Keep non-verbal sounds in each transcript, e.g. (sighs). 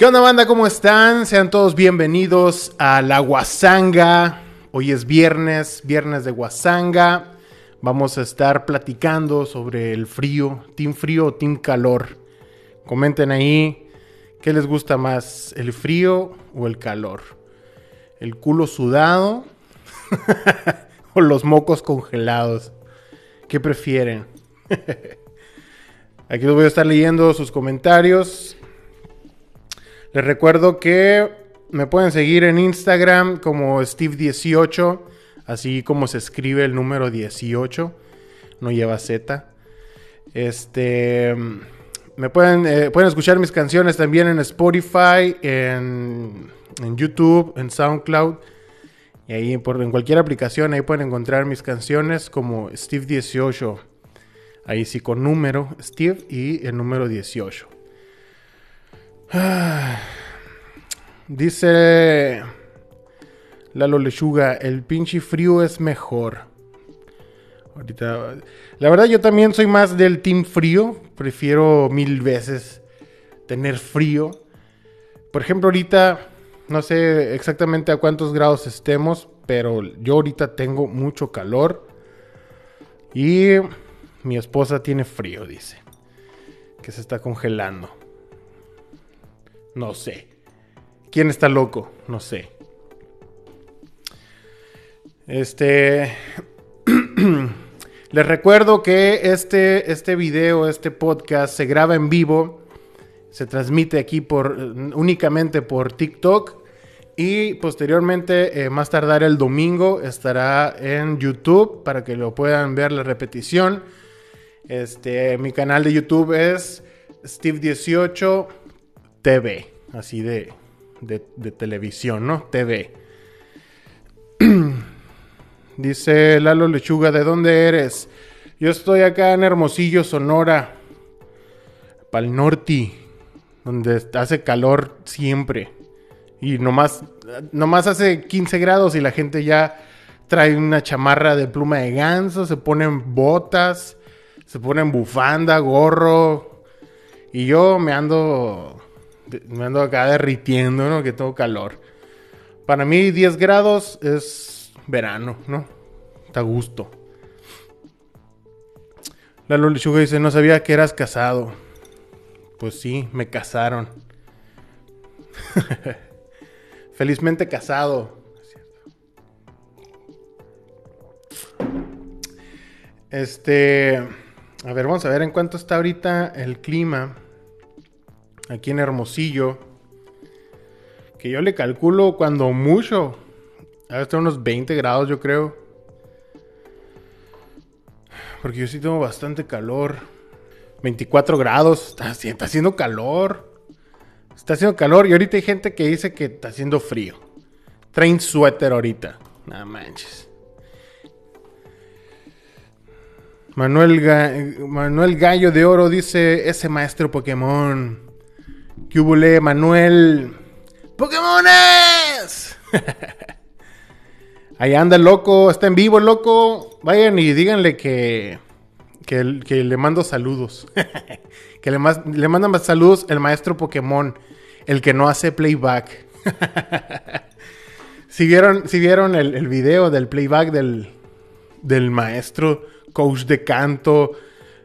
¿Qué onda banda? ¿Cómo están? Sean todos bienvenidos a la Guasanga. Hoy es viernes, viernes de Guasanga. Vamos a estar platicando sobre el frío, team frío o team calor. Comenten ahí qué les gusta más, el frío o el calor. El culo sudado (laughs) o los mocos congelados. ¿Qué prefieren? (laughs) Aquí les voy a estar leyendo sus comentarios. Les recuerdo que me pueden seguir en Instagram como Steve18, así como se escribe el número 18, no lleva Z. Este, me pueden, eh, pueden escuchar mis canciones también en Spotify, en, en YouTube, en SoundCloud. Y ahí en cualquier aplicación ahí pueden encontrar mis canciones como Steve18. Ahí sí con número, Steve y el número 18. (sighs) Dice Lalo Lechuga, el pinche frío es mejor. Ahorita, la verdad yo también soy más del team frío, prefiero mil veces tener frío. Por ejemplo, ahorita no sé exactamente a cuántos grados estemos, pero yo ahorita tengo mucho calor y mi esposa tiene frío, dice, que se está congelando. No sé. ¿Quién está loco? No sé. Este. (clears throat) Les recuerdo que este, este video, este podcast, se graba en vivo. Se transmite aquí por únicamente por TikTok. Y posteriormente, eh, más tardar el domingo, estará en YouTube para que lo puedan ver la repetición. Este, mi canal de YouTube es Steve18 TV, así de, de, televisión, ¿no? TV. (clears throat) Dice Lalo Lechuga, ¿de dónde eres? Yo estoy acá en Hermosillo, Sonora, Pal Norte, donde hace calor siempre. Y nomás, nomás hace 15 grados y la gente ya trae una chamarra de pluma de ganso, se ponen botas, se ponen bufanda, gorro. Y yo me ando me ando acá derritiendo, ¿no? Que tengo calor. Para mí 10 grados es verano, ¿no? Está a gusto. La Lolichuga dice, no sabía que eras casado. Pues sí, me casaron. (laughs) Felizmente casado. Este, a ver, vamos a ver en cuánto está ahorita el clima aquí en Hermosillo, que yo le calculo cuando mucho, hasta unos 20 grados yo creo. Porque yo sí tengo bastante calor. 24 grados, está, haciendo calor. Está haciendo calor y ahorita hay gente que dice que está haciendo frío. Traen suéter ahorita. No manches. Manuel, Manuel Gallo de Oro dice, ese maestro Pokémon ¿Qué hubo, Manuel? ¡Pokémones! (laughs) Ahí anda el loco, está en vivo el loco. Vayan y díganle que, que, le mando saludos. (laughs) que le, le mandan saludos el maestro Pokémon, el que no hace playback. (laughs) si vieron, si vieron el, video del playback del, del maestro, coach de canto,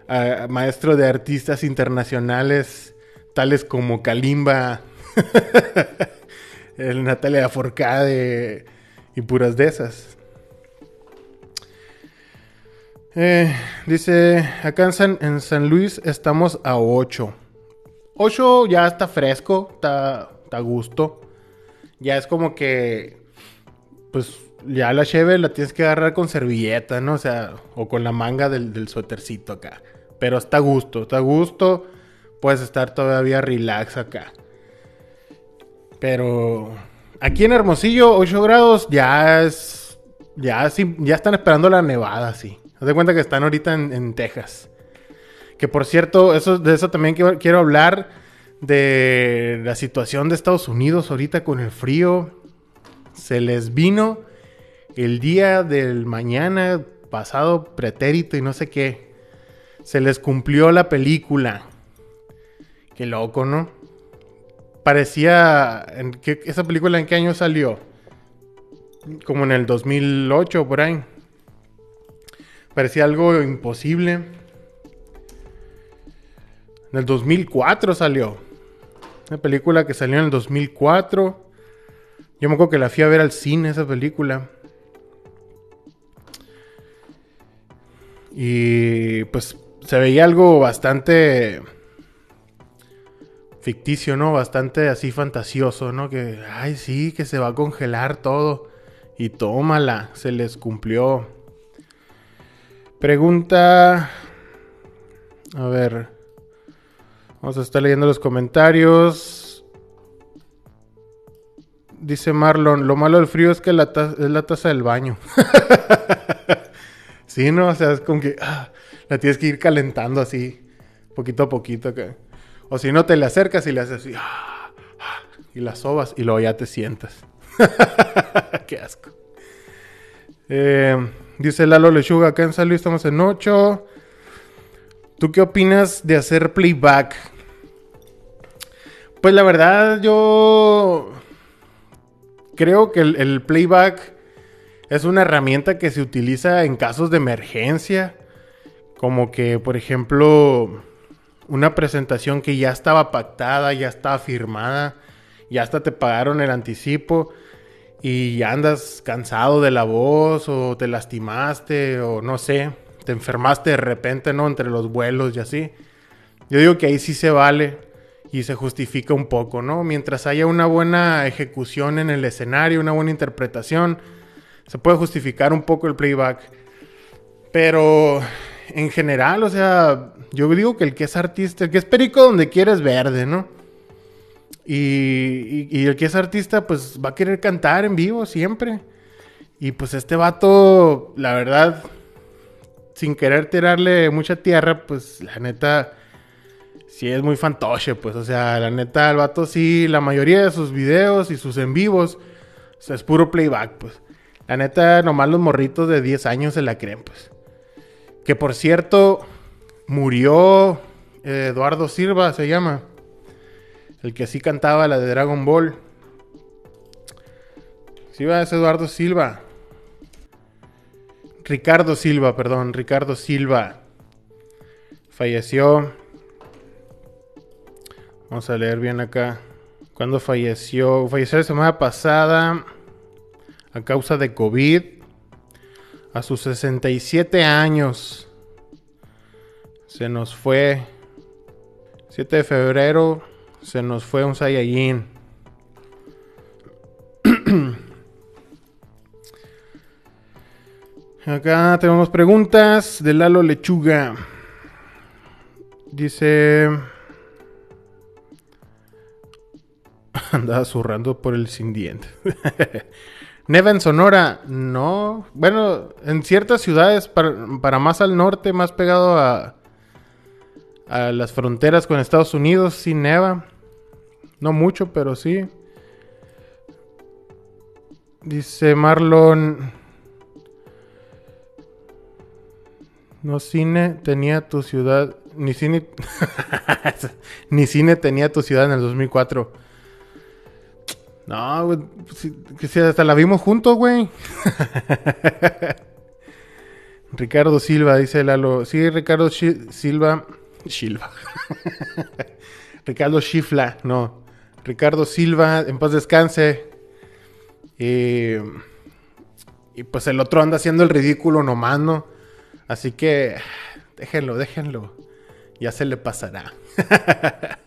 ah, maestro de artistas internacionales tales como Kalimba, (laughs) el Natalia Forcade y puras de esas. Eh, dice, acá en San, Luis estamos a 8. 8 ya está fresco, está, a gusto. Ya es como que, pues ya la cheve la tienes que agarrar con servilleta, ¿no? O sea, o con la manga del, del suétercito acá. Pero está a gusto, está a gusto puedes estar todavía relax acá. Pero aquí en Hermosillo, 8 grados, ya es. Ya, sí, ya están esperando la nevada, sí. Haz de cuenta que están ahorita en, Texas. Que por cierto, eso, de eso también quiero, quiero hablar. De la situación de Estados Unidos ahorita con el frío. Se les vino el día del mañana pasado pretérito y no sé qué. Se les cumplió la película. Qué loco, ¿no? parecía... Qué- ¿Esa película en qué año salió? Como en el 2008, por ahí. Parecía algo imposible. En el 2004 salió. Una película que salió en el 2004. Yo me acuerdo que la fui a ver al cine esa película. Y pues se veía algo bastante ficticio, ¿no? Bastante así fantasioso, ¿no? Que, ay, sí, que se va a congelar todo. Y tómala, se les cumplió. Pregunta... A ver. Vamos a estar leyendo los comentarios. Dice Marlon, lo malo del frío es que la es la taza del baño. (laughs) sí, ¿no? O sea, es como que ah, la tienes que ir calentando así, poquito a poquito. que- O si no, te le acercas y le haces ah, ah, y la sobas y luego ya te sientas. (laughs) Qué asco. Eh, dice Lalo Lechuga, acá en San Luis estamos en 8. ¿Tú qué opinas de hacer playback? Pues la verdad, yo creo que el, el playback es una herramienta que se utiliza en casos de emergencia. Como que, por ejemplo, una presentación que ya estaba pactada, ya estaba firmada, ya hasta te pagaron el anticipo y ya andas cansado de la voz o te lastimaste o no sé, te enfermaste de repente, ¿no? Entre los vuelos y así. Yo digo que ahí sí se vale y se justifica un poco, ¿no? Mientras haya una buena ejecución en el escenario, una buena interpretación, se puede justificar un poco el playback. Pero en general, o sea, yo digo que el que es artista, el que es perico donde quieres verde, ¿no? Y, y- y el que es artista, pues va a querer cantar en vivo siempre. Y pues este vato, la verdad, sin querer tirarle mucha tierra, pues la neta, sí es muy fantoche, pues. O sea, la neta, el vato sí, la mayoría de sus videos y sus en vivos, o sea, es puro playback, pues. La neta, nomás los morritos de 10 años se la creen, pues. Que por cierto, murió eh, Eduardo Silva, se llama. El que sí cantaba la de Dragon Ball. Sí, va, es Eduardo Silva. Ricardo Silva, perdón, Ricardo Silva. Falleció. Vamos a leer bien acá. ¿Cuándo falleció? Falleció la semana pasada a causa de COVID. A sus 67 años. Se nos fue. 7 de febrero. Se nos fue un Saiyajin. (clears throat) Acá tenemos preguntas de Lalo Lechuga. Dice. (laughs) Andaba zurrando por el sin diente. (laughs) Neva en Sonora, no. Bueno, en ciertas ciudades, para, más al norte, más pegado a, a las fronteras con Estados Unidos, sí neva. No mucho, pero sí. Dice Marlon. No cine tenía tu ciudad. Ni cine. (laughs) ni cine tenía tu ciudad en el 2004. No, güey. sí, que sí, hasta la vimos juntos, güey. (laughs) Ricardo Silva, dice Lalo. Sí, Ricardo Silva. Silva. (laughs) Ricardo Schifla, no. Ricardo Silva, en paz descanse. Y, y pues el otro anda haciendo el ridículo nomás, ¿no? Así que déjenlo, déjenlo. Ya se le pasará. (laughs)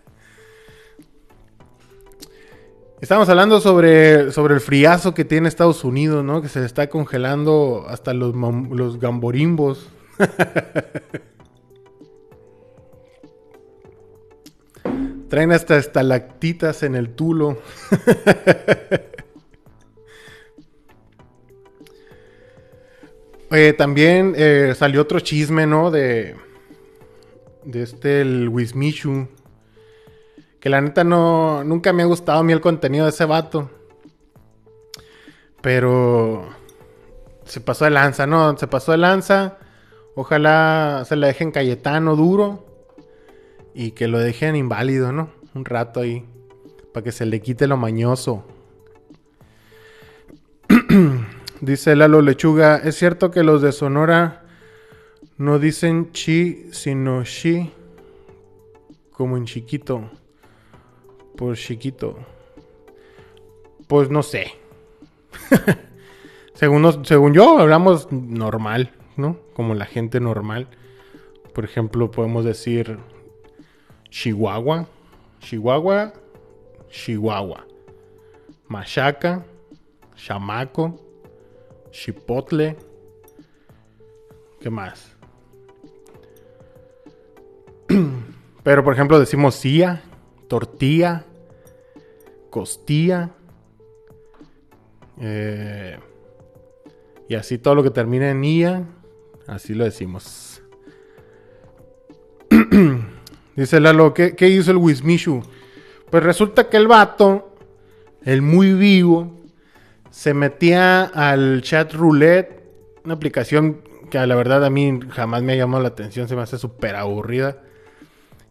Estamos hablando sobre, sobre el friazo que tiene Estados Unidos, ¿no? Que se está congelando hasta los, los gamborimbos. (laughs) Traen hasta estalactitas en el tulo. (laughs) También eh, salió otro chisme, ¿no? De, de este, el Wismichu. Que la neta no, nunca me ha gustado a mí el contenido de ese vato. Pero se pasó de lanza, ¿no? Se pasó de lanza. Ojalá se la dejen Cayetano duro. Y que lo dejen inválido, ¿no? Un rato ahí. para que se le quite lo mañoso. (clears throat) Dice Lalo Lechuga, ¿es cierto que los de Sonora no dicen chi, sino shi? Como en chiquito. Por chiquito. Pues no sé. (laughs) según, según yo, hablamos normal, ¿no? Como la gente normal. Por ejemplo, podemos decir Chihuahua, Chihuahua, Chihuahua. Machaca, chamaco, chipotle. ¿Qué más? (clears throat) Pero por ejemplo decimos cia, tortilla, costilla. Eh, y así todo lo que termina en ia, así lo decimos. (clears throat) Dice Lalo, ¿qué, ¿qué, hizo el Wismishu? Pues resulta que el vato, el muy vivo, se metía al chat roulette, una aplicación que la verdad a mí jamás me ha llamado la atención, se me hace súper aburrida.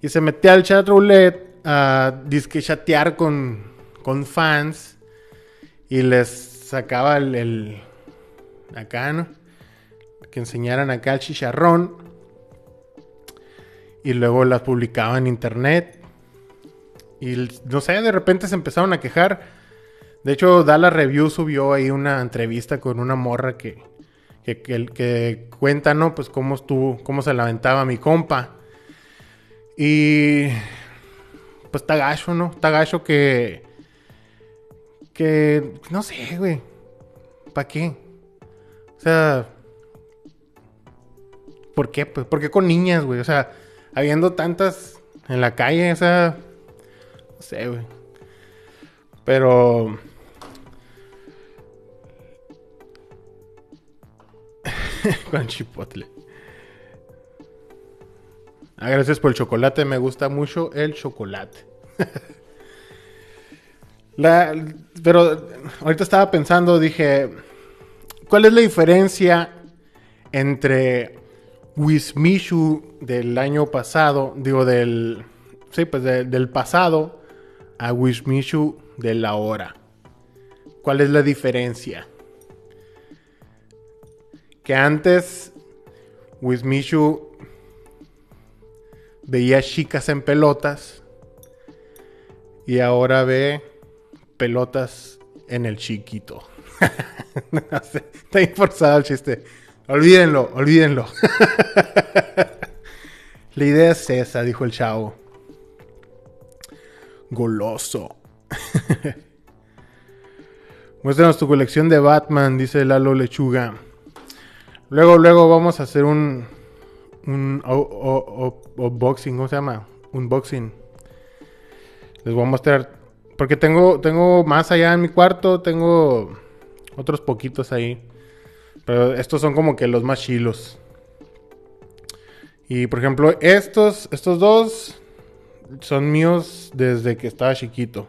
Y se metía al chat roulette a disque chatear con, con fans y les sacaba el, acá, ¿no? Que enseñaran acá el chicharrón y luego las publicaba en internet. Y no sé, de repente se empezaron a quejar de hecho, Dala Review subió ahí una entrevista con una morra que, que, que, cuenta, ¿no? Pues cómo estuvo, cómo se lamentaba mi compa. Y pues está ¿no? Está que. Que. No sé, güey. ¿Para qué? O sea. ¿Por qué? Pues, ¿por qué con niñas, güey? O sea, habiendo tantas en la calle, o sea. No sé, güey. Pero. (laughs) con chipotle. Ah, gracias por el chocolate, me gusta mucho el chocolate. (laughs) pero ahorita estaba pensando, dije, ¿cuál es la diferencia entre Wismishu del año pasado, digo del, sí, pues del pasado a Wismishu de la hora? ¿Cuál es la diferencia? que antes Wismishu veía chicas en pelotas y ahora ve pelotas en el chiquito. (laughs) está forzado el chiste. Olvídenlo, olvídenlo. (laughs) La idea es esa, dijo el chavo. Goloso. (laughs) Muéstranos tu colección de Batman, dice Lalo Lechuga. Luego, luego vamos a hacer un, un unboxing, ¿cómo se llama? Unboxing. Les voy a mostrar, porque tengo, tengo más allá en mi cuarto, tengo otros poquitos ahí. Pero estos son como que los más chilos. Y por ejemplo, estos, estos dos son míos desde que estaba chiquito.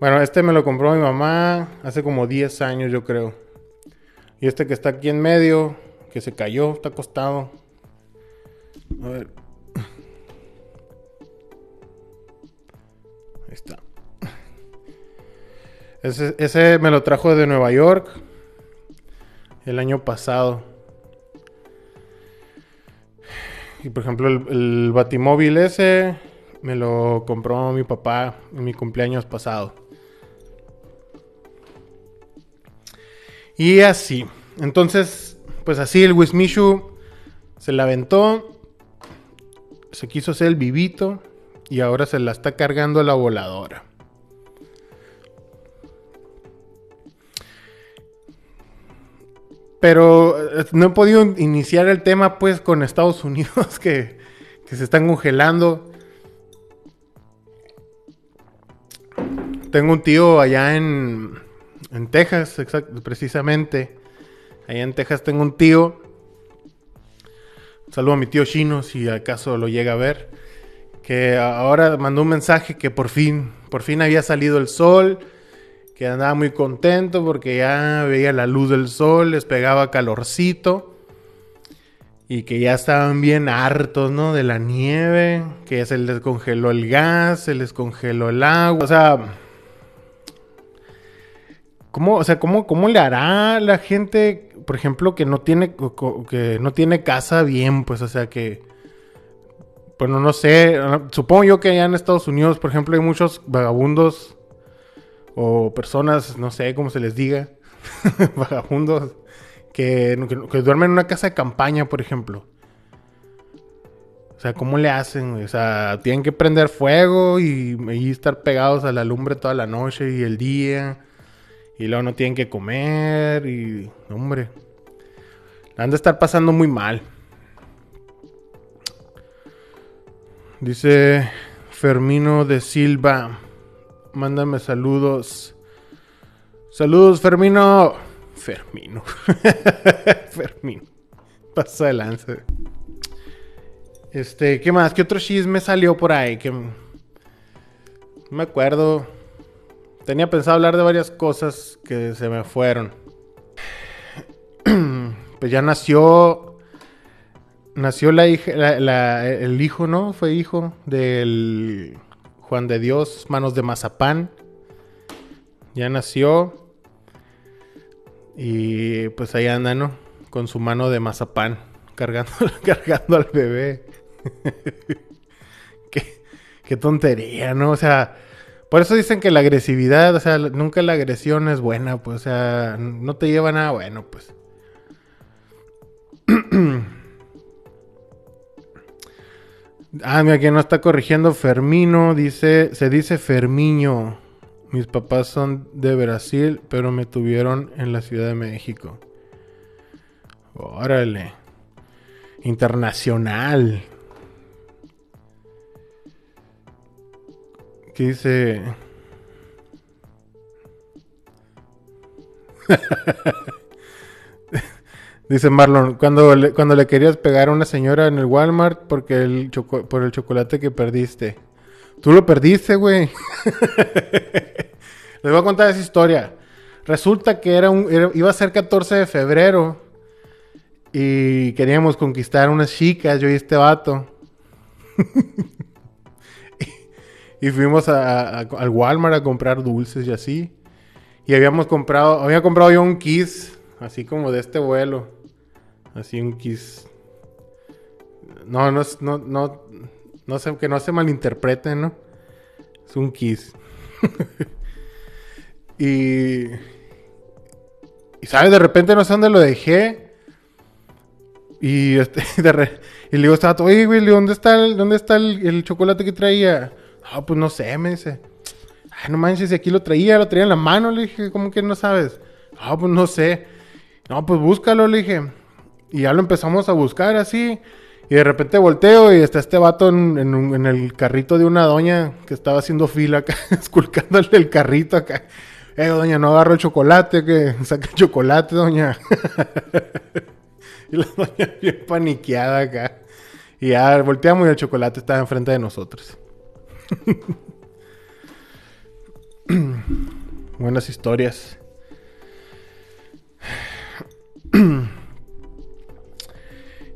Bueno, este me lo compró mi mamá hace como 10 años, yo creo. Y este que está aquí en medio, que se cayó, está acostado. A ver. Ahí está. Ese, me lo trajo de Nueva York el año pasado. Y por ejemplo, el, batimóvil ese me lo compró mi papá en mi cumpleaños pasado. Y así. Entonces, pues así el Wismishu se la aventó. Se quiso hacer el vivito. Y ahora se la está cargando la voladora. Pero eh, no he podido iniciar el tema pues con Estados (laughs) Unidos que, que se están congelando. Tengo un tío allá en, en Texas, precisamente. Allá en Texas tengo un tío. saludo a mi tío Chino si acaso lo llega a ver. Que ahora mandó un mensaje que por fin, por fin había salido el sol. Que andaba muy contento porque ya veía la luz del sol, les pegaba calorcito. y que ya estaban bien hartos, ¿no? De la nieve, que se les congeló el gas, se les congeló el agua, o sea... ¿Cómo, o sea, cómo, cómo le hará la gente, por ejemplo, que no tiene, que no tiene casa bien, pues, o sea, que... Bueno, no sé, supongo yo que allá en Estados Unidos, por ejemplo, hay muchos vagabundos o personas, no sé cómo se les diga, (laughs) vagabundos que, duermen en una casa de campaña, por ejemplo. O sea, ¿cómo le hacen? O sea, tienen que prender fuego y, estar pegados a la lumbre toda la noche y el día. Y luego no tienen que comer y... Hombre. Han de estar pasando muy mal. Dice Fermino de Silva. Mándame saludos. Saludos, Fermino. Fermino. (laughs) Fermino. Pasa de lanza. Este, ¿qué más? ¿Qué otro chisme salió por ahí? Que no me acuerdo. Tenía pensado hablar de varias cosas que se me fueron. (clears throat) pues ya nació. Nació la hija, el hijo, ¿no? Fue hijo del Juan de Dios, manos de Mazapán. Ya nació. Y pues ahí anda, ¿no? Con su mano de mazapán, (laughs) cargando, cargando al bebé. (laughs) qué, tontería, ¿no? O sea, por eso dicen que la agresividad, o sea, nunca la agresión es buena, pues, o sea, no te lleva nada bueno, pues. (clears throat) ah, mira, que no está corrigiendo Fermino, dice, se dice Fermiño. Mis papás son de Brasil, pero me tuvieron en la Ciudad de México. Órale. Internacional. ¿Qué dice? (laughs) dice Marlon, cuando le, cuando le querías pegar a una señora en el Walmart porque el por el chocolate que perdiste. Tú lo perdiste, güey. (laughs) Les voy a contar esa historia. Resulta que era un, iba a ser 14 de febrero y queríamos conquistar unas chicas, yo y este vato. (laughs) y, fuimos al Walmart a comprar dulces y así. Y habíamos comprado, había comprado yo un kiss, así como de este vuelo. Así un kiss. No, no, no, no, no sé, que no se malinterpreten, ¿no? Es un kiss. (laughs) y. Y, ¿sabes? De repente no sé dónde lo dejé. Y, este, (laughs) y le digo, estaba oye, güey, ¿dónde está, el, dónde está el, chocolate que traía? Ah, pues no sé, me dice. Ay, no manches, aquí lo traía, lo traía en la mano. Le dije, ¿cómo que no sabes? Ah, pues no sé. No, pues búscalo, le dije. Y ya lo empezamos a buscar así. Y de repente volteo y está este vato en, el carrito de una doña que estaba haciendo fila acá, (laughs) esculcándole el carrito acá. Eh, doña, no agarro el chocolate, que saca el chocolate, doña. (laughs) y la doña bien paniqueada acá. Y ya volteamos y el chocolate estaba enfrente de nosotros. (laughs) Buenas historias. (clears throat)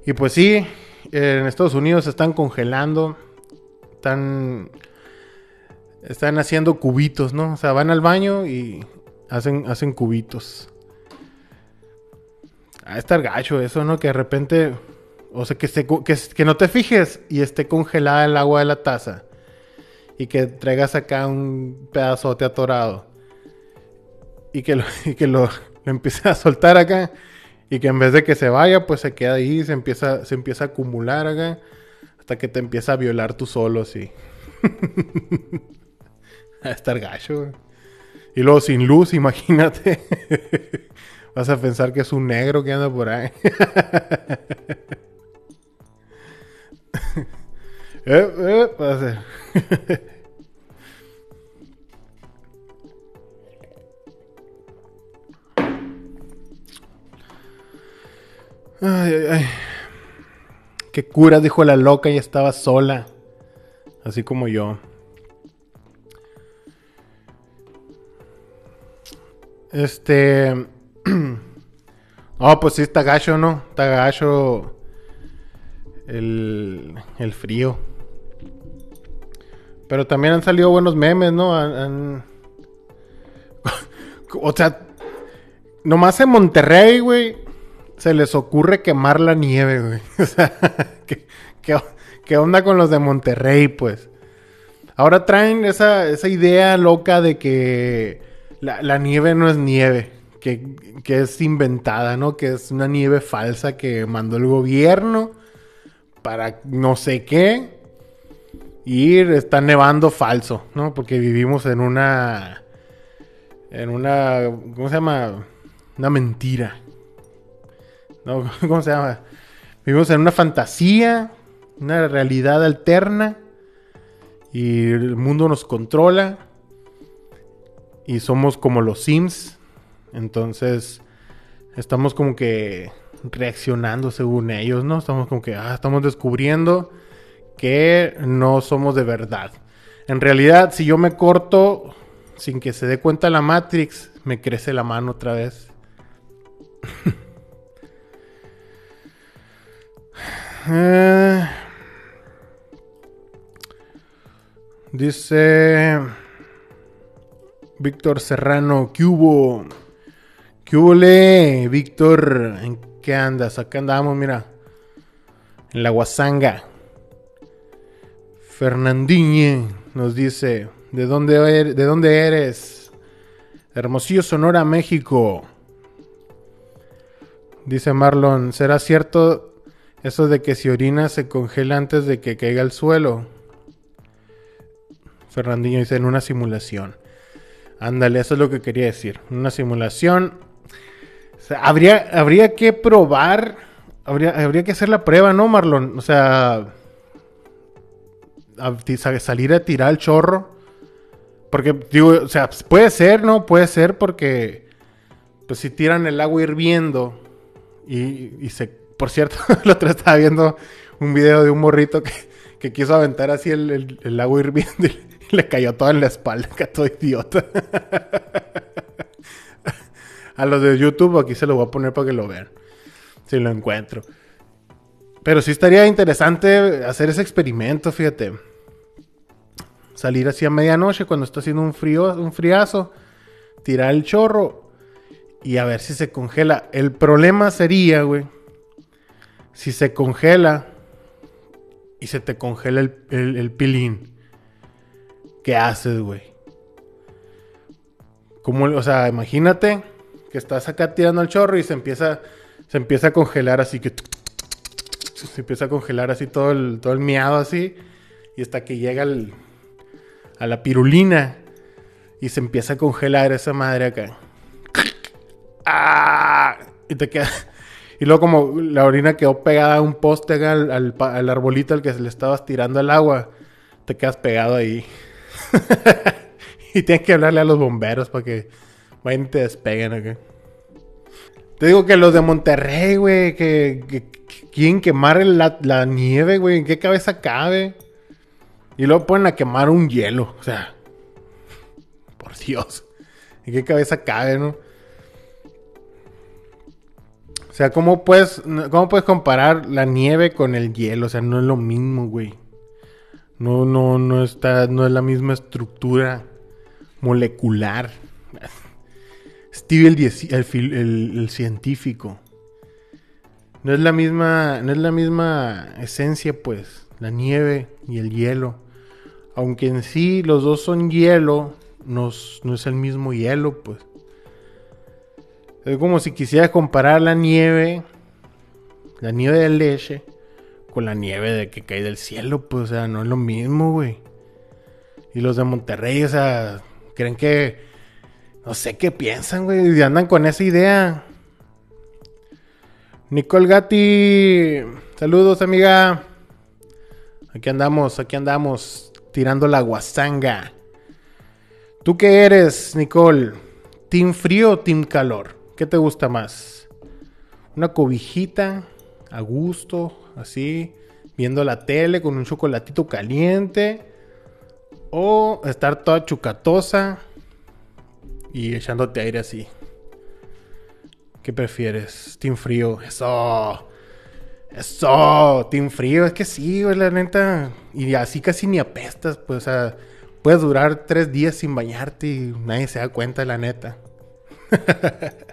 y pues sí, en Estados Unidos están congelando, están, están haciendo cubitos, ¿no? O sea, van al baño y hacen, hacen cubitos. A estar gacho eso, ¿no? Que de repente, o sea, que, no te fijes y esté congelada el agua de la taza. Y que traigas acá un pedazote atorado. Y que lo, (laughs) y que lo, lo empieces a soltar acá. Y que en vez de que se vaya, pues se queda ahí, se empieza, se empieza a acumular acá, hasta que te empieza a violar tú solo, sí. (laughs) a estar gacho, Y luego sin luz, (laughs) imagínate. Vas a pensar que es un negro que anda por ahí. (laughs) eh, eh, va a ser. Ay, ay, ay. Qué cura, dijo la loca y estaba sola. Así como yo. Este. (clears throat) oh, pues sí, está gacho, ¿no? Está gacho. el, el frío. Pero también han salido buenos memes, ¿no? (laughs) o sea, nomás en Monterrey, güey, se les ocurre quemar la nieve, güey. (laughs) O sea, ¿qué, onda con los de Monterrey, pues? Ahora traen esa, idea loca de que la, nieve no es nieve, que, que, es inventada, ¿no? Que es una nieve falsa que mandó el gobierno para no sé qué. Y está nevando falso, ¿no? Porque vivimos en una... En una... ¿Cómo se llama? Una mentira. ¿No? (laughs) ¿Cómo se llama? Vivimos en una fantasía, una realidad alterna y el mundo nos controla y somos como los Sims. Entonces estamos como que reaccionando según ellos, ¿no? Estamos como que ah, estamos descubriendo que no somos de verdad. En realidad, si yo me corto sin que se dé cuenta la Matrix, me crece la mano otra vez. (laughs) Dice Víctor Serrano, ¿qué hubo? ¿Qué hubo? Víctor, ¿en qué andas? Acá andamos, mira. En la Guasanga. Fernandiñe nos dice, ¿de dónde, er-, ¿de dónde eres? Hermosillo, Sonora, México. Dice Marlon, ¿será cierto eso de que si orina se congela antes de que caiga al suelo. Fernandinho dice en una simulación. Ándale, eso es lo que quería decir. Una simulación. habría, habría que probar. Habría, habría que hacer la prueba, ¿no, Marlon? O sea. salir a tirar el chorro. Porque, digo, o sea, puede ser, ¿no? Puede ser porque. Pues si tiran el agua hirviendo y se por cierto, (laughs) el otro estaba viendo un video de un morrito que, quiso aventar así el, agua hirviendo y le cayó todo en la espalda, (laughs) que todo idiota. A los de YouTube aquí se lo voy a poner para que lo vean. Si lo encuentro. Pero sí estaría interesante hacer ese experimento, fíjate. Salir así a medianoche cuando está haciendo un frío, un friazo, tirar el chorro y a ver si se congela. El problema sería, güey, si se congela y se te congela el, pilín, ¿qué haces, güey? Como, o sea, imagínate que estás acá tirando el chorro y se empieza, se empieza a congelar así que se empieza a congelar así todo el, todo el miado así y hasta que llega a la pirulina y se empieza a congelar esa madre acá. ¡Ah! Y te queda, y luego como la orina quedó pegada a un poste al, al, arbolito al que se le estabas tirando el agua, te quedas pegado ahí. (laughs) y tienes que hablarle a los bomberos para que vayan y te despeguen Te digo que los de Monterrey, güey, que, quieren quemar la, la nieve, güey. ¿En qué cabeza cabe? Y luego ponen a quemar un hielo. O sea, por Dios. ¿En qué cabeza cabe, no? O sea, ¿cómo puedes, ¿cómo puedes comparar la nieve con el hielo? O sea, no es lo mismo, güey. No, no, no está, no es la misma estructura molecular. Steve el, científico. No es la misma, no es la misma esencia, pues, la nieve y el hielo. Aunque en sí los dos son hielo, no, no es el mismo hielo, pues. Es como si quisiera comparar la nieve, la nieve de leche, con la nieve de que cae del cielo. Pues, o sea, no es lo mismo, güey. Y los de Monterrey, o sea, creen que. No sé qué piensan, güey. Y andan con esa idea. Nicole Gatti. Saludos, amiga. Aquí andamos, aquí andamos. Tirando la guasanga. ¿Tú qué eres, Nicole? ¿Team frío o team calor? ¿Qué te gusta más? ¿Una cobijita a gusto, así, viendo la tele con un chocolatito caliente? ¿O estar toda chucatosa y echándote aire así? ¿Qué prefieres? Team frío. Eso. Eso, Team Frío, es que sí, güey, la neta. Y así casi ni apestas, pues, o sea, puedes durar tres días sin bañarte y nadie se da cuenta, la neta. (laughs)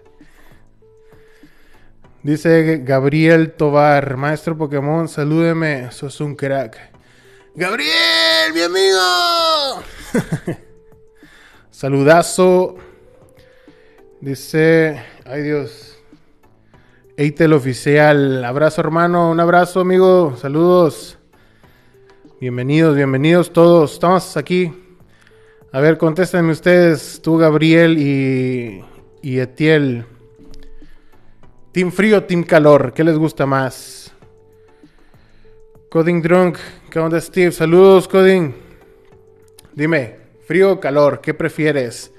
Dice Gabriel Tobar, maestro Pokémon, salúdeme, sos un crack. Gabriel, mi amigo. (laughs) Saludazo. Dice, ay Dios. Eitel oficial, abrazo hermano, un abrazo amigo, saludos. Bienvenidos, bienvenidos todos, estamos aquí. A ver, contéstenme ustedes, tú Gabriel y, y Etiel. Team frío, team calor, ¿qué les gusta más? Coding Drunk, ¿qué onda Steve? Saludos Coding. Dime, frío o calor, ¿qué prefieres?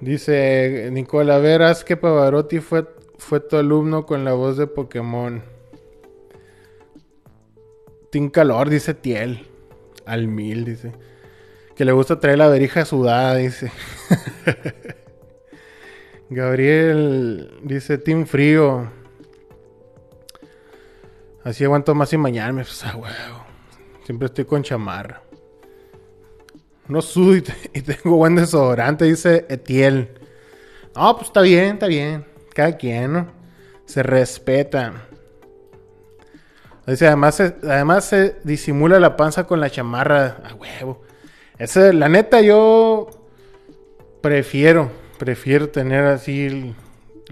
Dice Nicola, verás que Pavarotti fue, fue tu alumno con la voz de Pokémon. Team calor, dice Tiel. Al mil, dice. Que le gusta traer la verija sudada, dice. (laughs) Gabriel dice Team Frío. Así aguanto más sin bañarme. Pues, ah, Siempre estoy con chamarra. No sudo y, tengo buen desodorante, dice Etiel. No, pues está bien, está bien. Cada quien, ¿no? Se respeta. Dice, además, además se disimula la panza con la chamarra. A huevo la neta, yo prefiero, prefiero tener así el,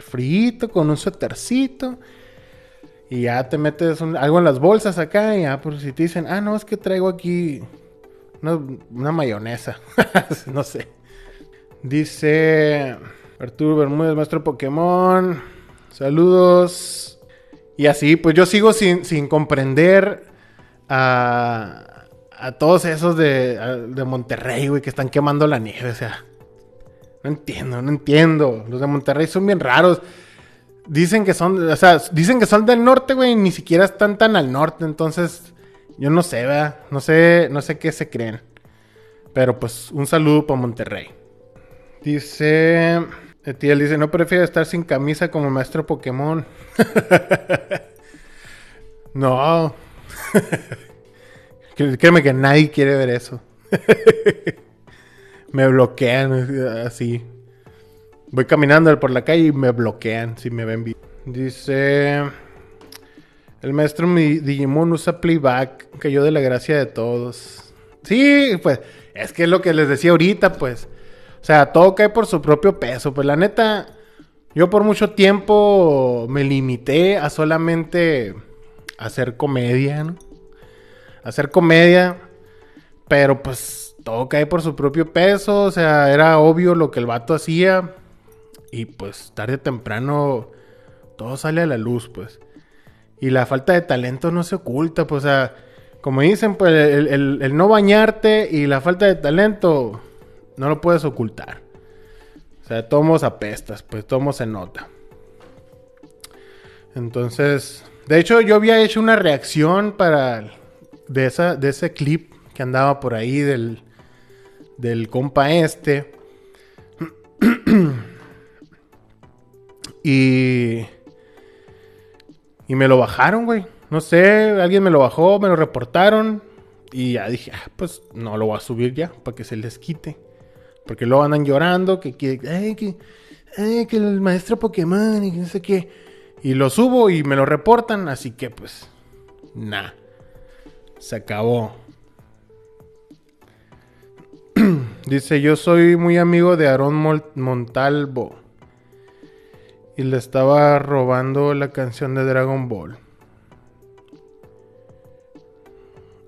frío con un suétercito. Y ya te metes algo en las bolsas acá y ya, por si te dicen, ah, no, es que traigo aquí una, mayonesa. (laughs) no sé. Dice Arturo Bermúdez, maestro Pokémon. Saludos. Y así, pues yo sigo sin, sin comprender a, a todos esos de, de Monterrey, güey, que están quemando la nieve, o sea. No entiendo, no entiendo. Los de Monterrey son bien raros. Dicen que son, o sea, dicen que son del norte, güey, ni siquiera están tan al norte, entonces yo no sé, ¿verdad? No sé, no sé qué se creen. Pero pues un saludo para Monterrey. Dice, Etiel dice, no prefiero estar sin camisa como maestro Pokémon. (laughs) no. (laughs) Créeme que nadie quiere ver eso. (laughs) me bloquean así. Voy caminando por la calle y me bloquean si me ven. Dice... El maestro Digimon usa playback, cayó de la gracia de todos. Sí, pues es que es lo que les decía ahorita, pues. O sea, todo cae por su propio peso. Pues la neta, yo por mucho tiempo me limité a solamente hacer comedia, ¿no? Hacer comedia, pero pues todo cae por su propio peso, o sea, era obvio lo que el vato hacía y pues tarde o temprano todo sale a la luz, pues. Y la falta de talento no se oculta, pues, o sea, como dicen, pues el, no bañarte y la falta de talento no lo puedes ocultar. O sea, tomos apestas, pues tomos se nota. Entonces, de hecho yo había hecho una reacción para de, esa, de ese clip que andaba por ahí del, del compa este. (clears throat) y. Y me lo bajaron, güey. No sé, alguien me lo bajó, me lo reportaron. Y ya dije, ah, pues no lo voy a subir ya, para que se les quite. Porque luego andan llorando, que, que, que, que el maestro Pokémon y no sé qué. Y lo subo y me lo reportan, así que pues, nada. Se acabó. (clears throat) Dice, yo soy muy amigo de Aaron Montalvo. Y le estaba robando la canción de Dragon Ball.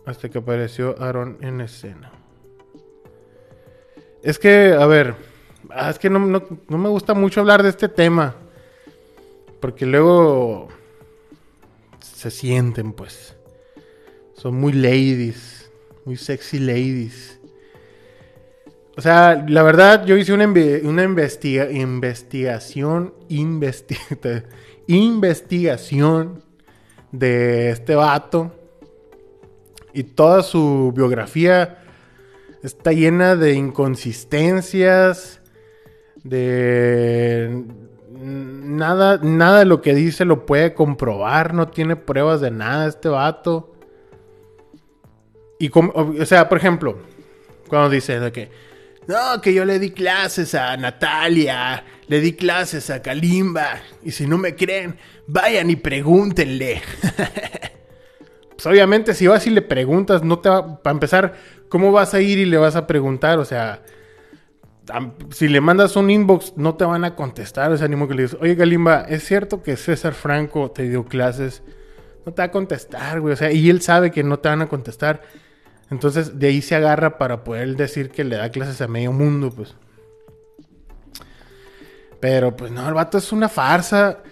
Hasta que apareció Aaron en escena. Es que, a ver, ah, es que no me gusta mucho hablar de este tema. Porque luego se sienten, pues. Son muy ladies, muy sexy ladies. O sea, la verdad, yo hice una, una investigación, (laughs) investigación de este vato. Y toda su biografía está llena de inconsistencias, de, nada, nada de lo que dice lo puede comprobar, no tiene pruebas de nada este vato. Y o sea, por ejemplo, cuando dice de que, no, que yo le di clases a Natalia, le di clases a Kalimba, y si no me creen, vayan y pregúntenle. (laughs) pues obviamente si vas y le preguntas, no te va, para empezar, ¿cómo vas a ir y le vas a preguntar? O sea, si le mandas un inbox, no te van a contestar. O sea, ni que le dices, oye Kalimba, ¿es cierto que César Franco te dio clases? No te va a contestar, güey. O sea, y él sabe que no te van a contestar. Entonces de ahí se agarra para poder decir que le da clases a medio mundo, pues. Pero pues no, el vato es una farsa.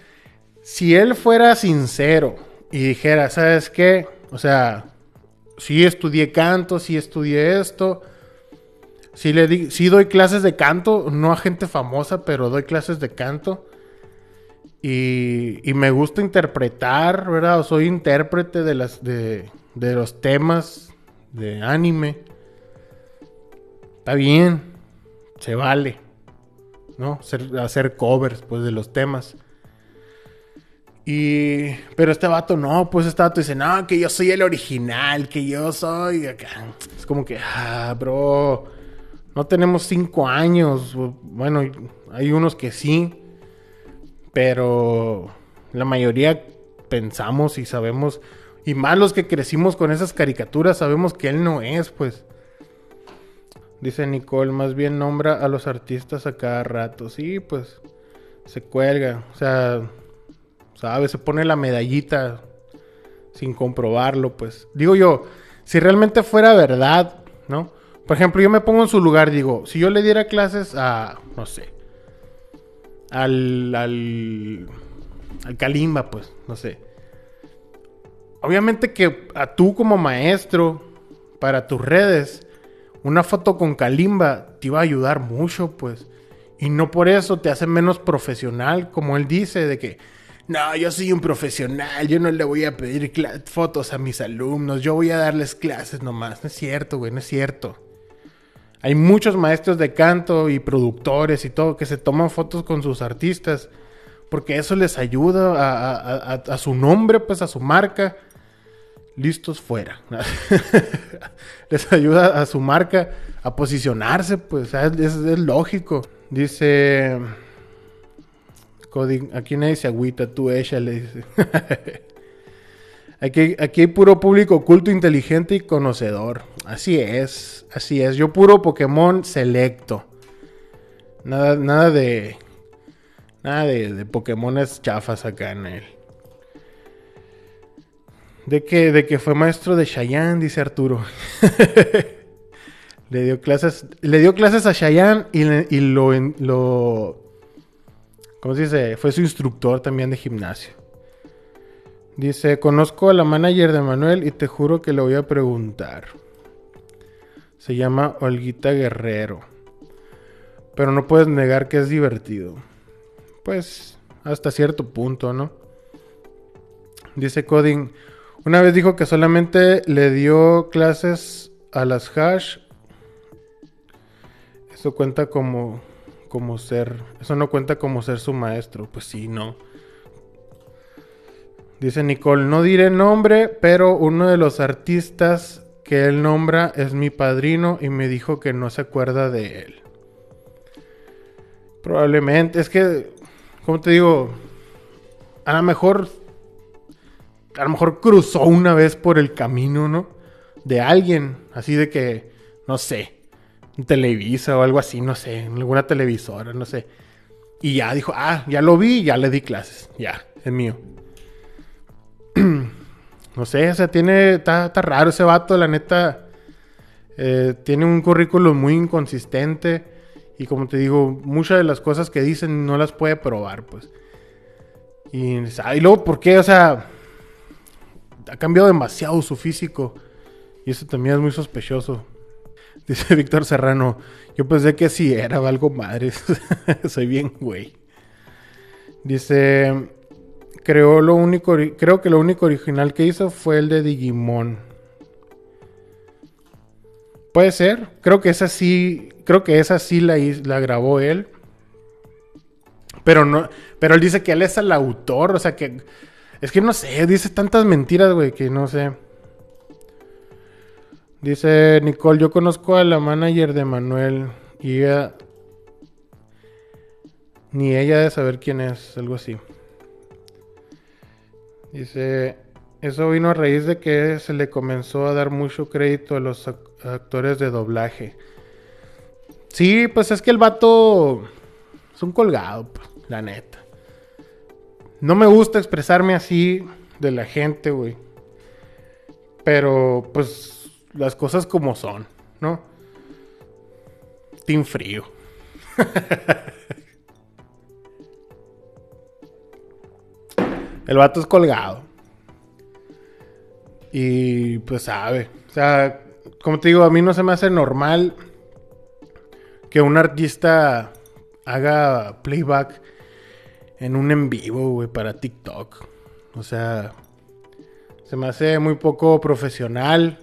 Si él fuera sincero y dijera, ¿sabes qué? O sea, sí estudié canto, sí estudié esto. Sí, le di, sí doy clases de canto, no a gente famosa, pero doy clases de canto. Y, y me gusta interpretar, ¿verdad? soy intérprete de, las, de, de los temas de anime. Está bien, se vale, ¿no? Hacer, covers, pues, de los temas. Y. Pero este vato no, pues este vato dice, no, que yo soy el original, que yo soy. Es como que, ah, bro. No tenemos cinco años. Bueno, hay unos que sí. Pero la mayoría pensamos y sabemos y más los que crecimos con esas caricaturas sabemos que él no es, pues. Dice Nicole, más bien nombra a los artistas a cada rato. Sí, pues se cuelga. O sea, ¿sabes? Se pone la medallita sin comprobarlo, pues. Digo yo, si realmente fuera verdad, ¿no? Por ejemplo, yo me pongo en su lugar, digo, si yo le diera clases a, no sé, al, al, al Kalimba, pues, no sé obviamente que a tú como maestro, para tus redes, una foto con Kalimba te iba a ayudar mucho, pues. Y no por eso te hace menos profesional, como él dice, de que, no, yo soy un profesional, yo no le voy a pedir fotos a mis alumnos, yo voy a darles clases nomás. No es cierto, güey, no es cierto. Hay muchos maestros de canto y productores y todo que se toman fotos con sus artistas porque eso les ayuda a, a su nombre, pues a su marca listos fuera. (laughs) Les ayuda a su marca a posicionarse, pues es, lógico. Dice Cody, aquí nadie se agüita, tú ella le dice. (laughs) aquí, aquí hay puro público culto, inteligente y conocedor. Así es, así es. Yo puro Pokémon selecto. Nada, nada de. Nada de, de Pokémones chafas acá en él. De que, de que fue maestro de Cheyenne, dice Arturo. (laughs) le dio clases, le dio clases a Cheyenne y, lo, lo, ¿cómo se dice? Fue su instructor también de gimnasio. Dice, conozco a la manager de Manuel y te juro que le voy a preguntar. Se llama Olguita Guerrero. Pero no puedes negar que es divertido. Pues hasta cierto punto, ¿no? Dice Coding, una vez dijo que solamente le dio clases a las hash. Eso cuenta como, como ser. Eso no cuenta como ser su maestro. Pues sí, no. Dice Nicole, no diré nombre, pero uno de los artistas que él nombra es mi padrino y me dijo que no se acuerda de él. Probablemente, es que, como te digo, a lo mejor a lo mejor cruzó una vez por el camino, ¿no? De alguien, así de que, no sé, Televisa o algo así, no sé, en alguna televisora, no sé. Y ya dijo, ah, ya lo vi, ya le di clases, ya, es mío. (clears throat) no sé, o sea, tiene, está, raro ese vato, la neta. Eh, tiene un currículum muy inconsistente. Y como te digo, muchas de las cosas que dicen no las puede probar, pues. Y, y luego, ¿por qué? O sea, ha cambiado demasiado su físico. Y eso también es muy sospechoso. (laughs) Dice Víctor Serrano, yo pensé que sí era algo madre. (laughs) Soy bien güey. Dice, creo, lo único, creo que lo único original que hizo fue el de Digimon. Puede ser, creo que esa sí, creo que esa sí la, la grabó él. Pero no, pero él dice que él es el autor, o sea que es que no sé, dice tantas mentiras, güey, que no sé. Dice Nicole, yo conozco a la manager de Manuel y ella ni ella de saber quién es, algo así. Dice, eso vino a raíz de que se le comenzó a dar mucho crédito a los actores de doblaje. Sí, pues es que el vato es un colgado, pues, la neta. No me gusta expresarme así de la gente, güey. Pero, pues, las cosas como son, ¿no? Team frío. (laughs) el vato es colgado. Y pues sabe. O sea, como te digo, a mí no se me hace normal que un artista haga playback en un en vivo, güey, para TikTok. O sea, se me hace muy poco profesional.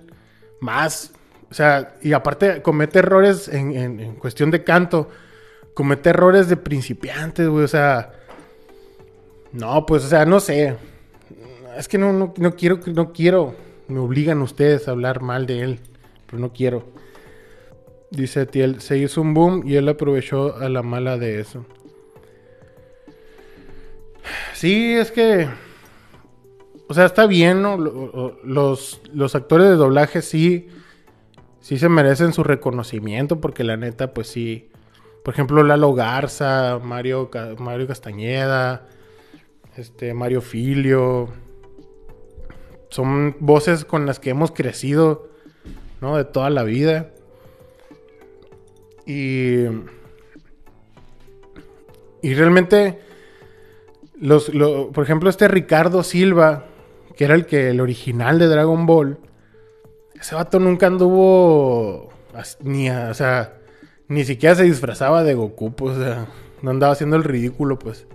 Más, o sea, y aparte comete errores en, cuestión de canto. Comete errores de principiantes, güey. O sea, no, pues, o sea, no sé. Es que no, no, no quiero, no quiero. Me obligan ustedes a hablar mal de él. Pero no quiero. Dice Tiel, se hizo un boom y él aprovechó a la mala de eso. Sí, es que. O sea, está bien, ¿no? Los, los actores de doblaje sí. Sí se merecen su reconocimiento porque la neta, pues sí. Por ejemplo, Lalo Garza, Mario, Mario Castañeda, este, Mario Filio. Son voces con las que hemos crecido, ¿no? De toda la vida. Y. Y realmente por ejemplo, este Ricardo Silva, que era el que el original de Dragon Ball, ese vato nunca anduvo ni, o sea, ni siquiera se disfrazaba de Goku, pues, o no andaba haciendo el ridículo, pues.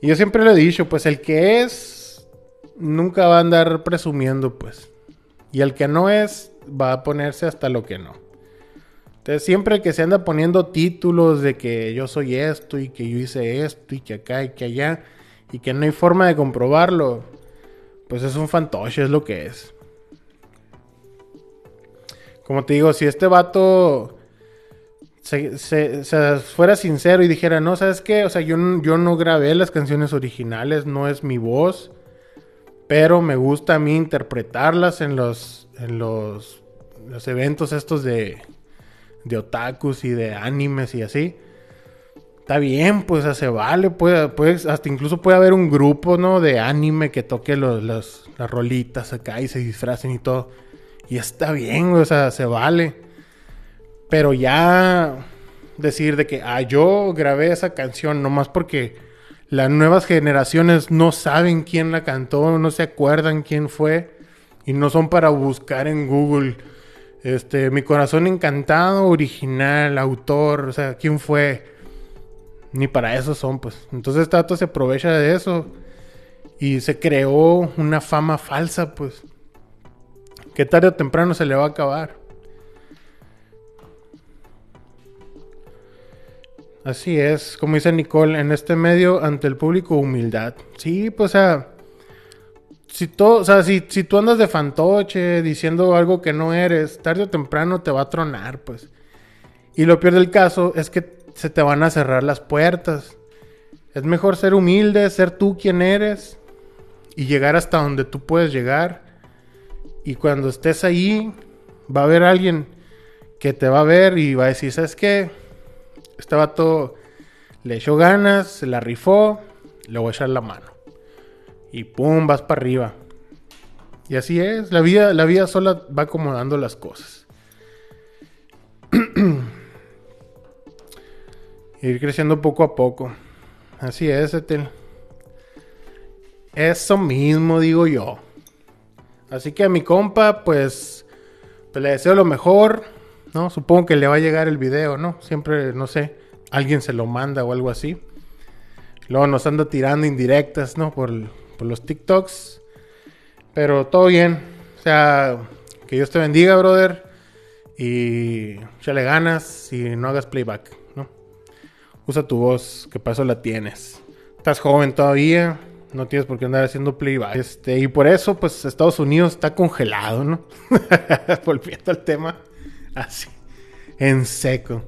Y yo siempre le he dicho, pues el que es nunca va a andar presumiendo, pues. Y el que no es va a ponerse hasta lo que no. Entonces, siempre que se anda poniendo títulos de que yo soy esto y que yo hice esto y que acá y que allá y que no hay forma de comprobarlo, pues es un fantoche, es lo que es. Como te digo, si este vato se, fuera sincero y dijera, no, ¿sabes qué? O sea, yo, yo no grabé las canciones originales, no es mi voz, pero me gusta a mí interpretarlas en los, en los, los eventos estos de de otakus y de animes y así. Está bien, pues se vale, puede, hasta incluso puede haber un grupo, ¿no? De anime que toque los, las rolitas acá y se disfracen y todo. Y está bien, o sea, se vale. Pero ya decir de que, ah, yo grabé esa canción nomás porque las nuevas generaciones no saben quién la cantó, no se acuerdan quién fue y no son para buscar en Google este, mi corazón encantado, original, autor, o sea, ¿quién fue? Ni para eso son, pues. Entonces Tato se aprovecha de eso y se creó una fama falsa, pues. Que tarde o temprano se le va a acabar. Así es, como dice Nicole, en este medio ante el público humildad. Sí, pues o sea, si, todo, o sea, si, tú andas de fantoche diciendo algo que no eres, tarde o temprano te va a tronar, pues. Y lo peor del caso es que se te van a cerrar las puertas. Es mejor ser humilde, ser tú quien eres y llegar hasta donde tú puedes llegar. Y cuando estés ahí, va a haber alguien que te va a ver y va a decir, ¿sabes qué? Este vato le echó ganas, se la rifó, le voy a echar la mano y pum, vas para arriba. Y así es, la vida, la vida sola va acomodando las cosas. (clears throat) Ir creciendo poco a poco. Así es, Etel. Eso mismo digo yo. Así que a mi compa, pues, pues, le deseo lo mejor, ¿no? Supongo que le va a llegar el video, ¿no? Siempre, no sé, alguien se lo manda o algo así. Luego nos anda tirando indirectas, ¿no? Por, los TikToks. Pero todo bien. O sea, que Dios te bendiga, brother. Y le ganas y no hagas playback, ¿no? usa tu voz, que paso la tienes. Estás joven todavía, no tienes por qué andar haciendo playback. Este, y por eso, pues Estados Unidos está congelado, ¿no? (laughs) Volviendo al tema, así, en seco.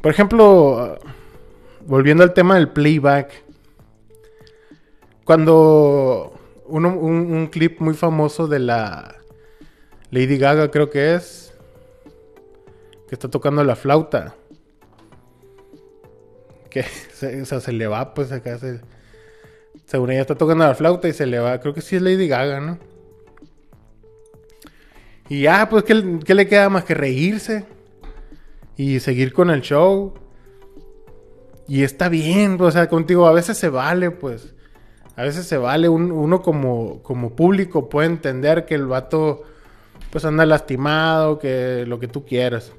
Por ejemplo, volviendo al tema del playback, cuando un, clip muy famoso de la Lady Gaga, creo que es, que está tocando la flauta, que (laughs) se, o sea, se le va, pues acá se, según ella está tocando la flauta y se le va, creo que sí es Lady Gaga, ¿no? Y ya, pues, ¿qué, ¿qué, le queda más que reírse? Y seguir con el show. Y está bien, pues, o sea, contigo a veces se vale, pues. A veces se vale, uno como, público puede entender que el vato, pues, anda lastimado, que lo que tú quieras.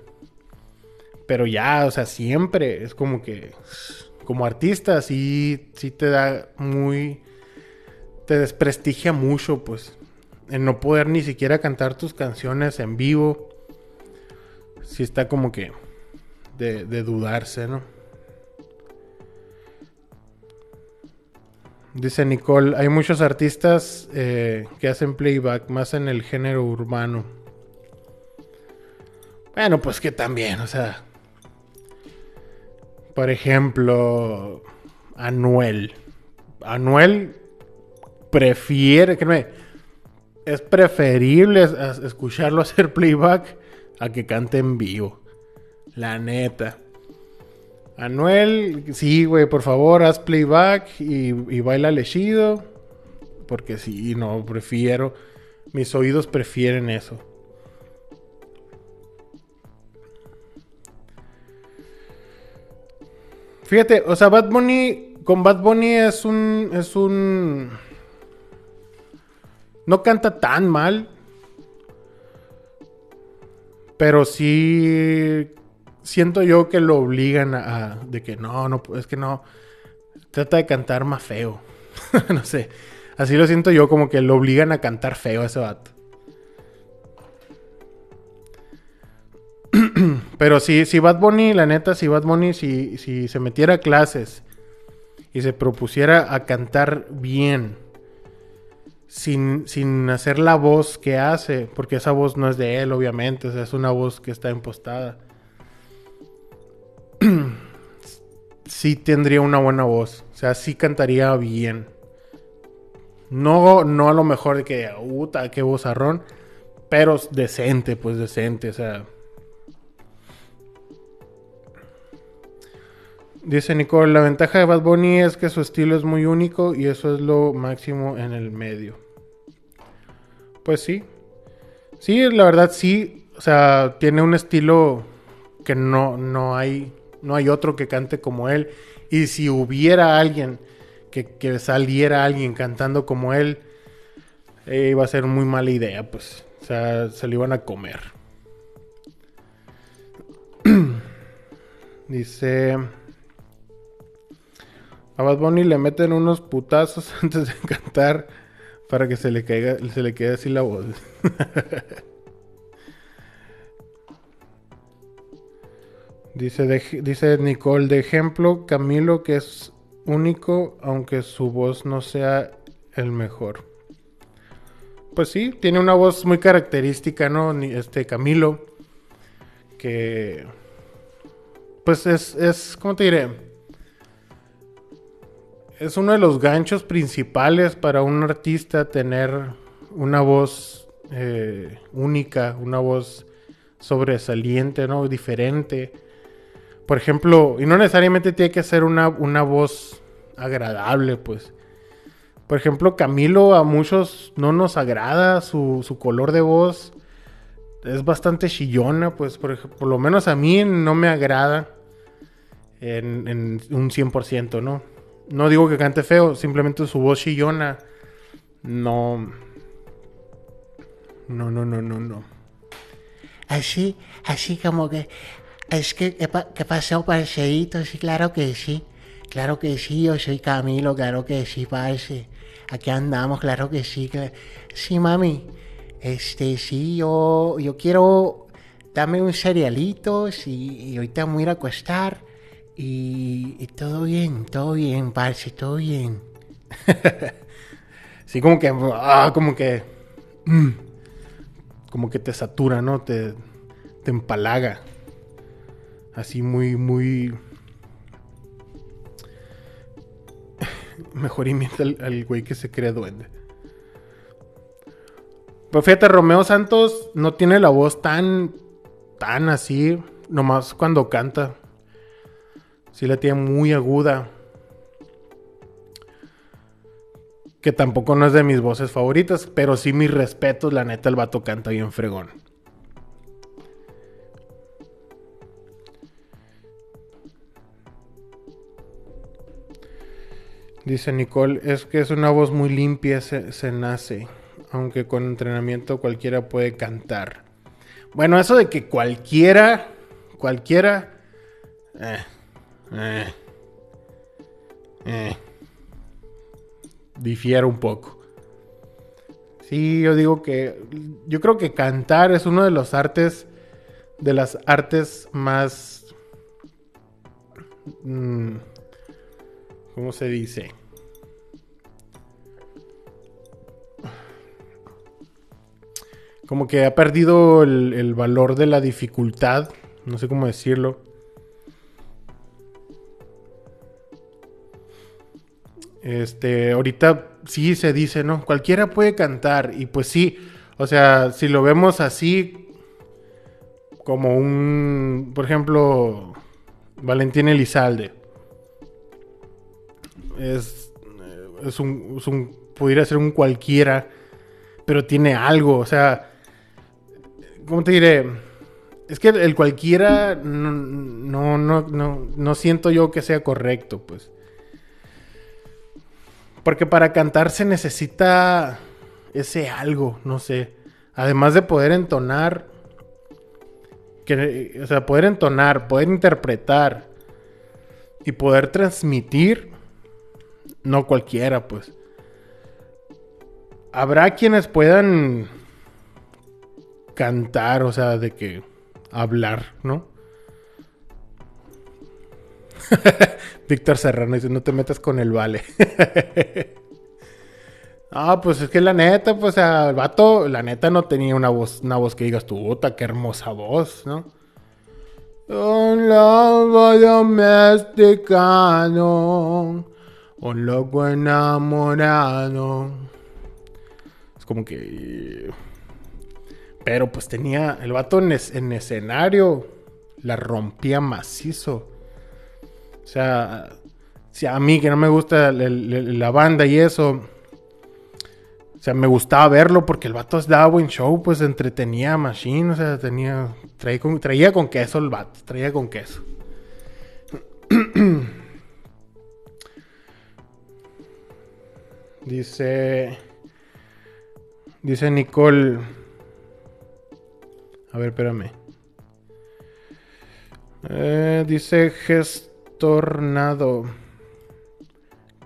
Pero ya, o sea, siempre es como que, como artista, sí, sí te da muy, te desprestigia mucho, pues, en no poder ni siquiera cantar tus canciones en vivo. Sí está como que de, dudarse, ¿no? Dice Nicole, hay muchos artistas eh, que hacen playback más en el género urbano. Bueno, pues que también, o sea, por ejemplo, Anuel. Anuel prefiere, me es preferible escucharlo (laughs) hacer playback a que cante en vivo. La neta. Anuel, sí, güey, por favor, haz playback y, baila lechido. Porque sí, no, prefiero. Mis oídos prefieren eso. Fíjate, o sea, Bad Bunny. Con Bad Bunny es un. Es un. No canta tan mal. Pero sí. Siento yo que lo obligan a. de que no, no, es que no. Trata de cantar más feo. (laughs) no sé. Así lo siento yo, como que lo obligan a cantar feo a ese vato. (clears throat) Pero si, si Bad Bunny, la neta, si Bad Bunny, si, si se metiera a clases y se propusiera a cantar bien, sin, sin hacer la voz que hace, porque esa voz no es de él, obviamente, o sea, es una voz que está impostada. (clears throat) sí tendría una buena voz, o sea, sí cantaría bien. No, no a lo mejor de que, puta, qué vozarrón, pero decente, pues decente, o sea. Dice Nicole, la ventaja de Bad Bunny es que su estilo es muy único y eso es lo máximo en el medio. Pues sí. Sí, la verdad sí. O sea, tiene un estilo que no, no, hay, no hay otro que cante como él. Y si hubiera alguien que, saliera alguien cantando como él, eh, iba a ser muy mala idea, pues. O sea, se lo iban a comer. (clears throat) Dice... A Bad Bunny le meten unos putazos (laughs) antes de cantar para que se le caiga, se le quede así la voz. (laughs) dice, dice Nicole, de ejemplo, Camilo que es único, aunque su voz no sea el mejor. Pues sí, tiene una voz muy característica, ¿no? Este Camilo. Que. Pues es, es, ¿cómo te diré? es uno de los ganchos principales para un artista tener una voz eh, única, una voz sobresaliente, ¿no? Diferente. Por ejemplo, y no necesariamente tiene que ser una, una voz agradable, pues. Por ejemplo, Camilo a muchos no nos agrada su, su color de voz. Es bastante chillona, pues por, por, lo menos a mí no me agrada en, en un 100%, ¿no? No digo que cante feo, simplemente su voz chillona. No. No, no, no, no, no. Así, así como que. Es que, ¿qué, pasó, parcerito? Sí, claro que sí. Claro que sí, yo soy Camilo, claro que sí, parce. Aquí andamos, claro que sí. Sí, mami. Este, sí, yo, yo quiero dame un cerealito y, y ahorita me voy a ir a acostar. Y, y todo bien, todo bien, parce, todo bien. (laughs) Sí, como que. Ah, como que. mm, como que te satura, ¿no? Te, te empalaga. Así muy, muy. Mejor al, al güey que se cree duende. Pero fíjate, Romeo Santos no tiene la voz tan. tan así. Nomás cuando canta. Sí la tiene muy aguda. Que tampoco no es de mis voces favoritas, pero sí mis respetos, la neta el vato canta bien fregón. Dice Nicole, es que es una voz muy limpia, se, nace, aunque con entrenamiento cualquiera puede cantar. Bueno, eso de que cualquiera, cualquiera, eh, eh, eh difiere un poco. Sí, yo digo que yo creo que cantar es uno de los artes de las artes más mm, ¿cómo se dice? Como que ha perdido el, valor de la dificultad, no sé cómo decirlo. Este, ahorita sí se dice, ¿no? Cualquiera puede cantar. Y pues sí, o sea, si lo vemos así, como un, por ejemplo, Valentín Elizalde. Es, es un, pudiera ser un cualquiera, pero tiene algo, o sea, ¿cómo te diré? Es que el cualquiera no, no, no, no, siento yo que sea correcto, pues. Porque para cantar se necesita ese algo, no sé. Además de poder entonar, que, o sea, poder entonar, poder interpretar y poder transmitir, no cualquiera, pues. Habrá quienes puedan cantar, o sea, de que hablar, ¿no? (laughs) Víctor Serrano dice, no te metas con el vale. (laughs) Ah, pues es que la neta, pues el vato, la neta no tenía una voz, una voz que digas tu puta, qué hermosa voz, ¿no? Un lobo domesticano, un loco enamorado. Es como que... Pero pues tenía, el vato en, en escenario la rompía macizo. O sea, si a mí que no me gusta la banda y eso, o sea, me gustaba verlo porque el vato daba buen show, pues entretenía a Machine, o sea, tenía, traía con, traía con queso el vato, traía con queso. (clears throat) dice, dice Nicole, a ver, espérame. Eh, dice Gestornado.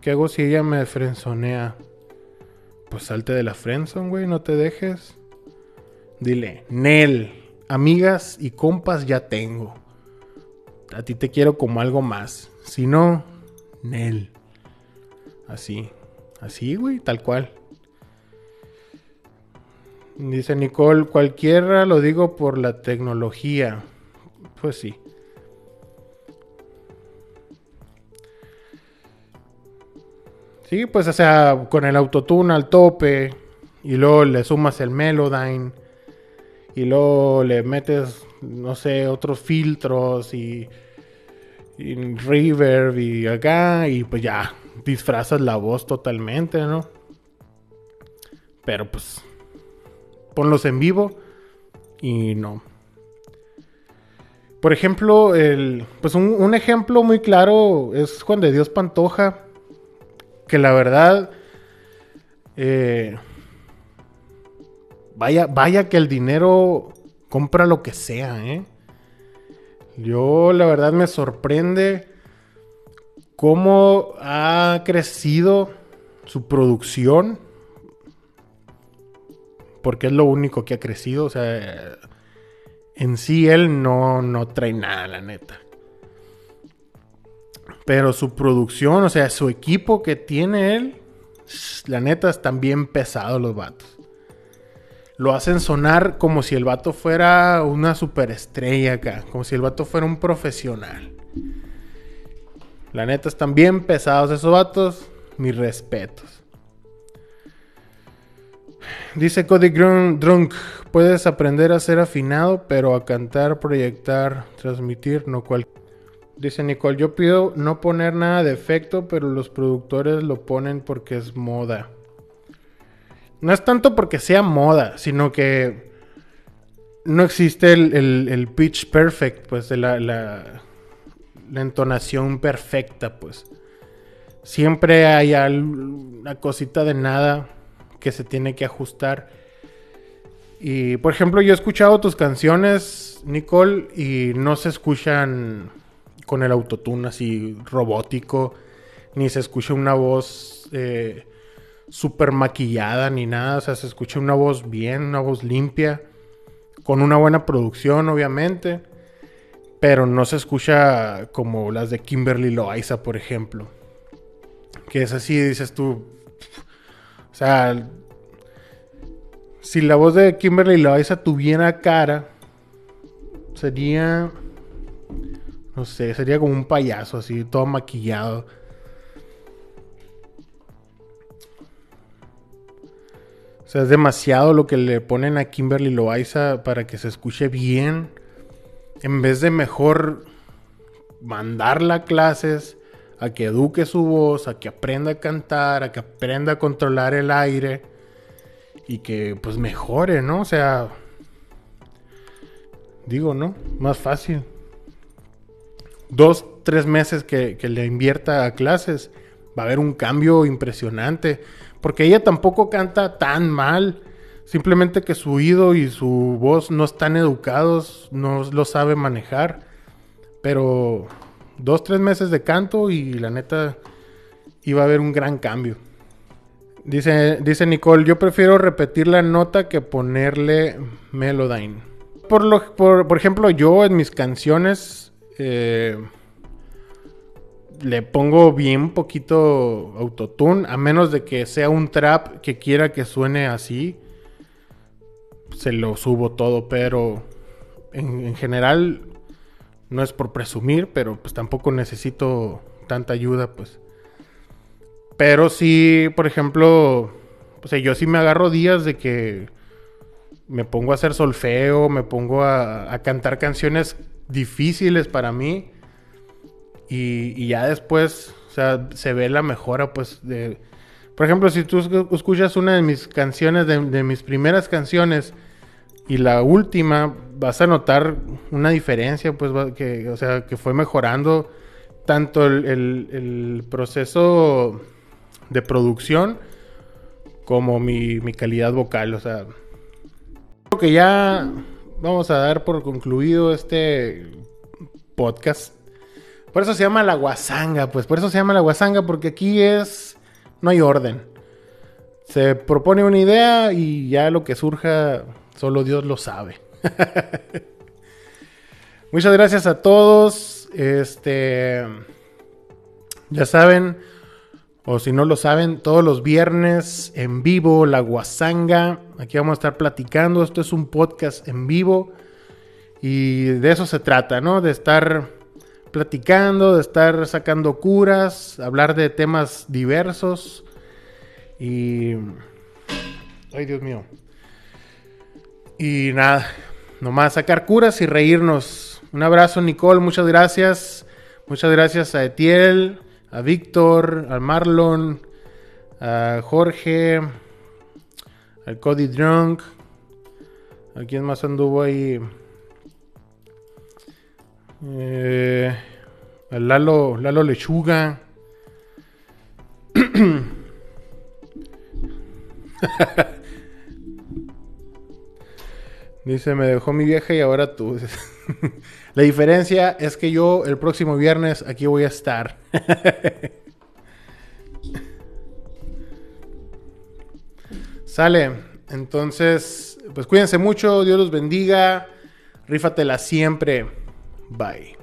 ¿Qué hago si ella me frenzonea? Pues salte de la friendzone, güey, no te dejes. Dile, Nel, amigas y compas ya tengo. A ti te quiero como algo más. Si no, Nel. Así, así, güey, tal cual. Dice Nicole, cualquiera lo digo por la tecnología. Pues sí. Sí, pues o sea, con el autotune al tope y luego le sumas el Melodyne y luego le metes, no sé, otros filtros y, y reverb y acá y pues ya disfrazas la voz totalmente, ¿no? Pero pues ponlos en vivo y no. Por ejemplo, el, pues un, ejemplo muy claro es Juan de Dios Pantoja que la verdad, eh, vaya, vaya que el dinero compra lo que sea, ¿eh? Yo la verdad me sorprende cómo ha crecido su producción, porque es lo único que ha crecido, o sea, en sí él no, no trae nada, la neta. Pero su producción, o sea, su equipo que tiene él, la neta están bien pesados los vatos. Lo hacen sonar como si el vato fuera una superestrella acá, como si el vato fuera un profesional. La neta están bien pesados esos vatos, mis respetos. Dice Cody Drunk, puedes aprender a ser afinado, pero a cantar, proyectar, transmitir, no cual. Dice Nicole, yo pido no poner nada de efecto, pero los productores lo ponen porque es moda. No es tanto porque sea moda, sino que no existe el, pitch perfect, pues la, la, la, entonación perfecta, pues. Siempre hay una cosita de nada que se tiene que ajustar. Y por ejemplo, yo he escuchado tus canciones, Nicole, y no se escuchan con el autotune así robótico, ni se escucha una voz eh, súper maquillada ni nada, o sea, se escucha una voz bien, una voz limpia, con una buena producción, obviamente, pero no se escucha como las de Kimberly Loaiza, por ejemplo, que es así, dices tú, o sea, si la voz de Kimberly Loaiza tuviera cara, sería, no sé, sería como un payaso así, todo maquillado. O sea, es demasiado lo que le ponen a Kimberly Loaiza para que se escuche bien. En vez de mejor mandarla a clases, a que eduque su voz, a que aprenda a cantar, a que aprenda a controlar el aire y que pues mejore, ¿no? O sea, digo, ¿no? Más fácil. Dos, tres meses que, le invierta a clases, va a haber un cambio impresionante, porque ella tampoco canta tan mal. Simplemente que su oído y su voz no están educados, no lo sabe manejar. Pero dos, tres meses de canto y la neta iba a haber un gran cambio. Dice, dice Nicole, yo prefiero repetir la nota que ponerle Melodyne. Por, lo, por, ejemplo, yo en mis canciones eh, le pongo bien poquito autotune, a menos de que sea un trap que quiera que suene así. Se lo subo todo, pero en general no es por presumir, pero pues tampoco necesito tanta ayuda, pues. Pero sí, por ejemplo, o yo sí me agarro días de que me pongo a hacer solfeo, me pongo a, cantar canciones difíciles para mí. Y, ya después, o sea, se ve la mejora, pues. Por ejemplo, si tú escuchas una de mis canciones, de, mis primeras canciones, y la última, vas a notar una diferencia, pues, que, o sea, que fue mejorando tanto el proceso de producción como mi, calidad vocal. O sea, creo que ya vamos a dar por concluido este podcast. Por eso se llama la guasanga, pues por eso se llama la guasanga, porque aquí es. No hay orden. Se propone una idea y ya lo que surja, solo Dios lo sabe. (laughs) Muchas gracias a todos. Este. Ya saben. O si no lo saben, todos los viernes en vivo, La Guasanga. Aquí vamos a estar platicando. Esto es un podcast en vivo. Y de eso se trata, ¿no? De estar platicando, de estar sacando curas, hablar de temas diversos. Y... Ay, Dios mío. Y nada, nomás sacar curas y reírnos. Un abrazo, Nicole, muchas gracias. Muchas gracias a Etiel a Víctor, al Marlon, a Jorge, al Cody Drunk. ¿A quién más anduvo ahí? Eh, al Lalo, Lalo Lechuga. (clears throat) (laughs) Dice, me dejó mi vieja y ahora tú. (laughs) La diferencia es que yo el próximo viernes aquí voy a estar. (laughs) Sale. Entonces, pues cuídense mucho. Dios los bendiga. Rífatela siempre. Bye.